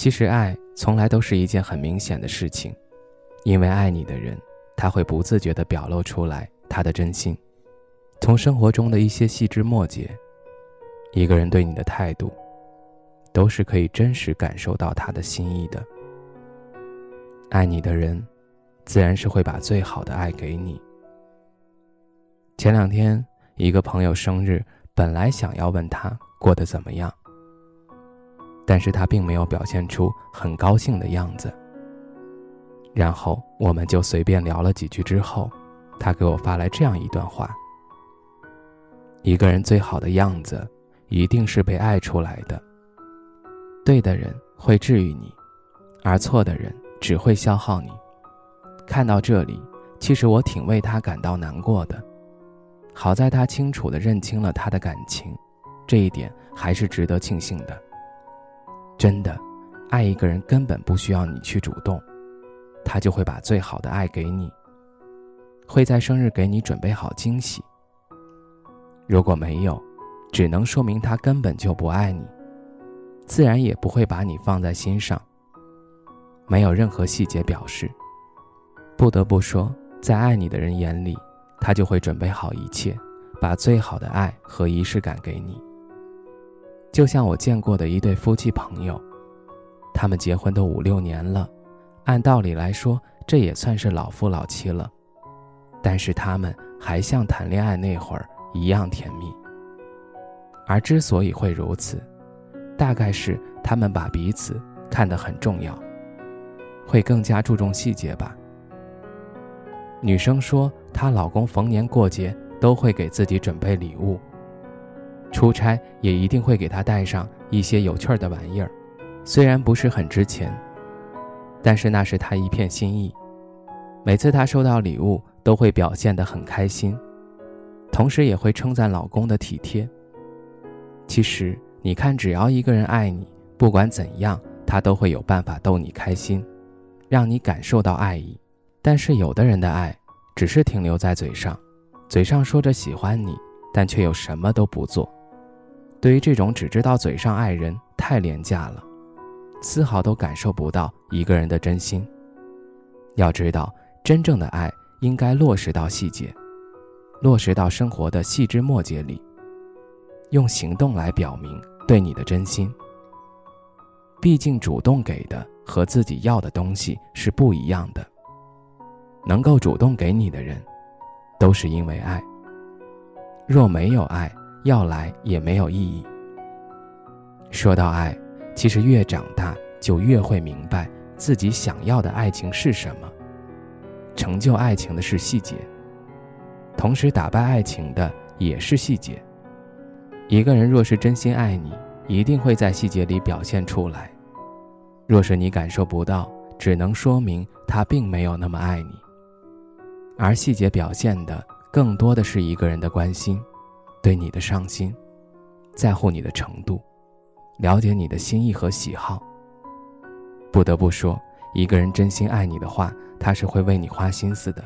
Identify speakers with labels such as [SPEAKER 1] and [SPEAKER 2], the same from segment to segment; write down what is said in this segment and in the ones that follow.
[SPEAKER 1] 其实，爱从来都是一件很明显的事情，因为爱你的人，他会不自觉地表露出来他的真心。从生活中的一些细枝末节，一个人对你的态度，都是可以真实感受到他的心意的。爱你的人，自然是会把最好的爱给你。前两天，一个朋友生日，本来想要问他过得怎么样。但是他并没有表现出很高兴的样子。然后我们就随便聊了几句之后，他给我发来这样一段话：一个人最好的样子，一定是被爱出来的。对的人会治愈你，而错的人只会消耗你。看到这里，其实我挺为他感到难过的。好在他清楚地认清了他的感情，这一点还是值得庆幸的。真的，爱一个人根本不需要你去主动，他就会把最好的爱给你，会在生日给你准备好惊喜。如果没有，只能说明他根本就不爱你，自然也不会把你放在心上。没有任何细节表示。不得不说，在爱你的人眼里，他就会准备好一切，把最好的爱和仪式感给你。就像我见过的一对夫妻朋友，他们结婚都五六年了，按道理来说，这也算是老夫老妻了，但是他们还像谈恋爱那会儿一样甜蜜。而之所以会如此，大概是他们把彼此看得很重要，会更加注重细节吧。女生说，她老公逢年过节都会给自己准备礼物。出差也一定会给他带上一些有趣的玩意儿，虽然不是很值钱，但是那是他一片心意。每次她收到礼物，都会表现得很开心，同时也会称赞老公的体贴。其实，你看，只要一个人爱你，不管怎样，他都会有办法逗你开心，让你感受到爱意。但是，有的人的爱只是停留在嘴上，嘴上说着喜欢你，但却又什么都不做。对于这种只知道嘴上爱人，太廉价了，丝毫都感受不到一个人的真心。要知道，真正的爱应该落实到细节，落实到生活的细枝末节里，用行动来表明对你的真心。毕竟，主动给的和自己要的东西是不一样的。能够主动给你的人，都是因为爱。若没有爱，要来也没有意义。说到爱，其实越长大就越会明白自己想要的爱情是什么。成就爱情的是细节，同时打败爱情的也是细节。一个人若是真心爱你，一定会在细节里表现出来。若是你感受不到，只能说明他并没有那么爱你。而细节表现的更多的是一个人的关心。对你的上心，在乎你的程度，了解你的心意和喜好。不得不说，一个人真心爱你的话，他是会为你花心思的，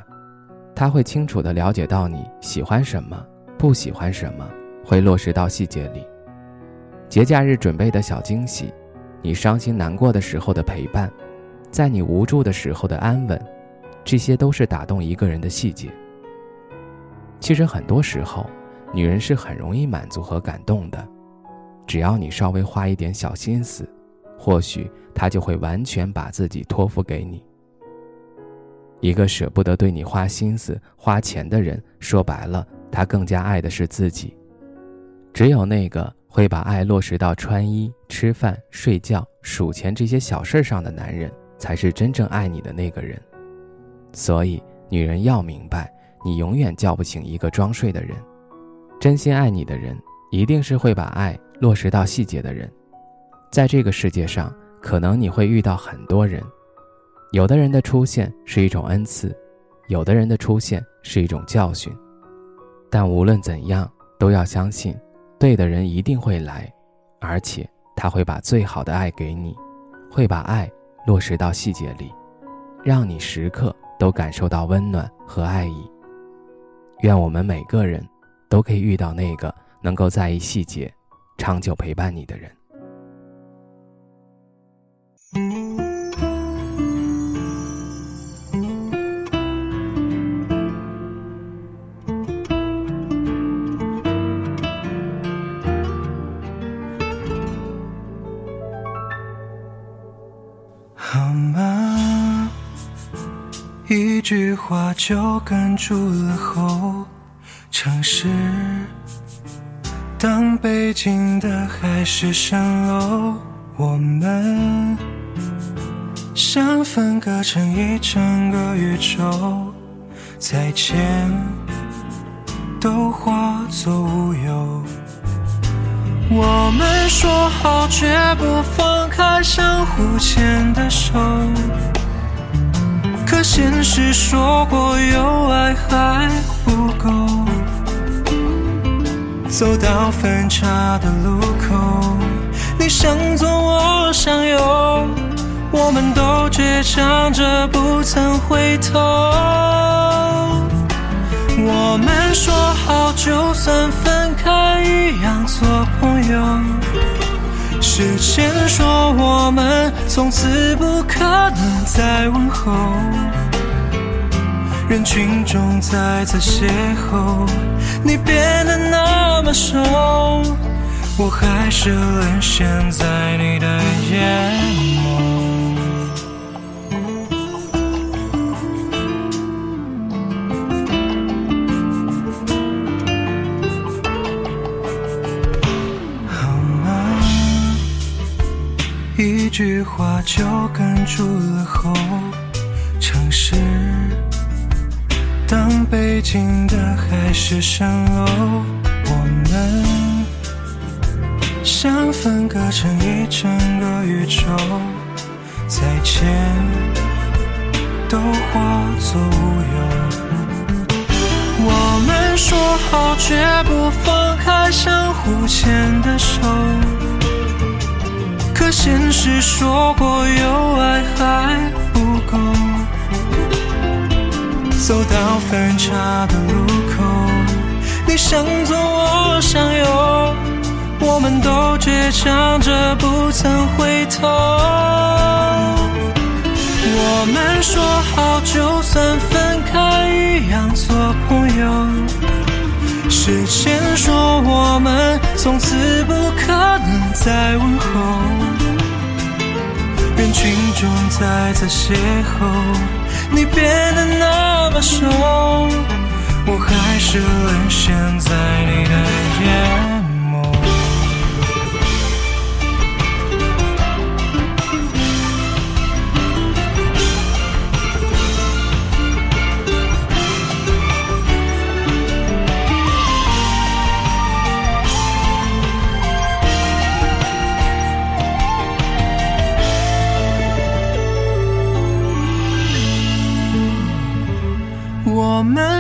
[SPEAKER 1] 他会清楚的了解到你喜欢什么，不喜欢什么，会落实到细节里。节假日准备的小惊喜，你伤心难过的时候的陪伴，在你无助的时候的安稳，这些都是打动一个人的细节。其实很多时候。女人是很容易满足和感动的，只要你稍微花一点小心思，或许她就会完全把自己托付给你。一个舍不得对你花心思、花钱的人，说白了，他更加爱的是自己。只有那个会把爱落实到穿衣、吃饭、睡觉、数钱这些小事上的男人，才是真正爱你的那个人。所以，女人要明白，你永远叫不醒一个装睡的人。真心爱你的人，一定是会把爱落实到细节的人。在这个世界上，可能你会遇到很多人，有的人的出现是一种恩赐，有的人的出现是一种教训。但无论怎样，都要相信，对的人一定会来，而且他会把最好的爱给你，会把爱落实到细节里，让你时刻都感受到温暖和爱意。愿我们每个人都可以遇到那个能够在意细节、长久陪伴你的人。
[SPEAKER 2] 好吗？一句话就哽住了喉。城市，当北京的海市蜃楼，我们像分割成一整个宇宙，再见都化作乌有。我们说好绝不放开相互牵的手，可现实说过有爱还不够。走到分岔的路口，你向左我向右，我们都倔强着不曾回头。我们说好，就算分开一样做朋友。时间说我们从此不可能再问候。人群中再次邂逅，你变得那么瘦，我还是沦陷在你的眼眸。好吗？一句话就哽住了喉，城市。当北京的海市蜃楼，我们像分割成一整个宇宙，再见都化作乌有。我们说好绝不放开相互牵的手，可现实说过有爱走到分岔的路口，你向左我向右，我们都倔强着不曾回头。我们说好，就算分开一样做朋友。时间说我们从此不可能再问候。人群中再次邂逅。你变得那么瘦，我还是沦陷在你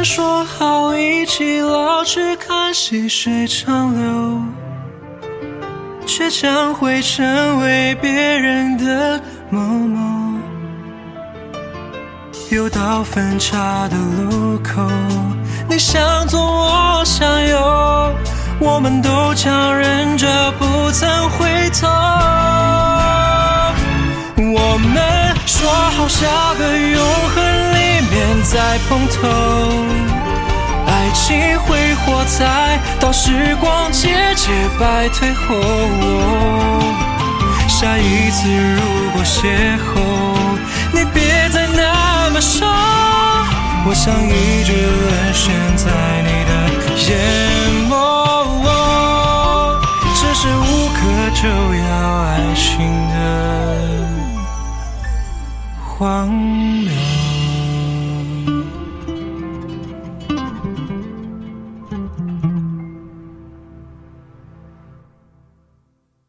[SPEAKER 2] 说好一起老去看细水长流，却将会成为别人的某某。又到分岔的路口，你向左我向右，我们都强忍着不曾回头。我们说好下个永恒里面再碰头，请挥霍在，到时光节节败退后。下一次如果邂逅，你别再那么瘦，我想一直沦陷在你的眼眸，这是无可救药爱情的荒谬。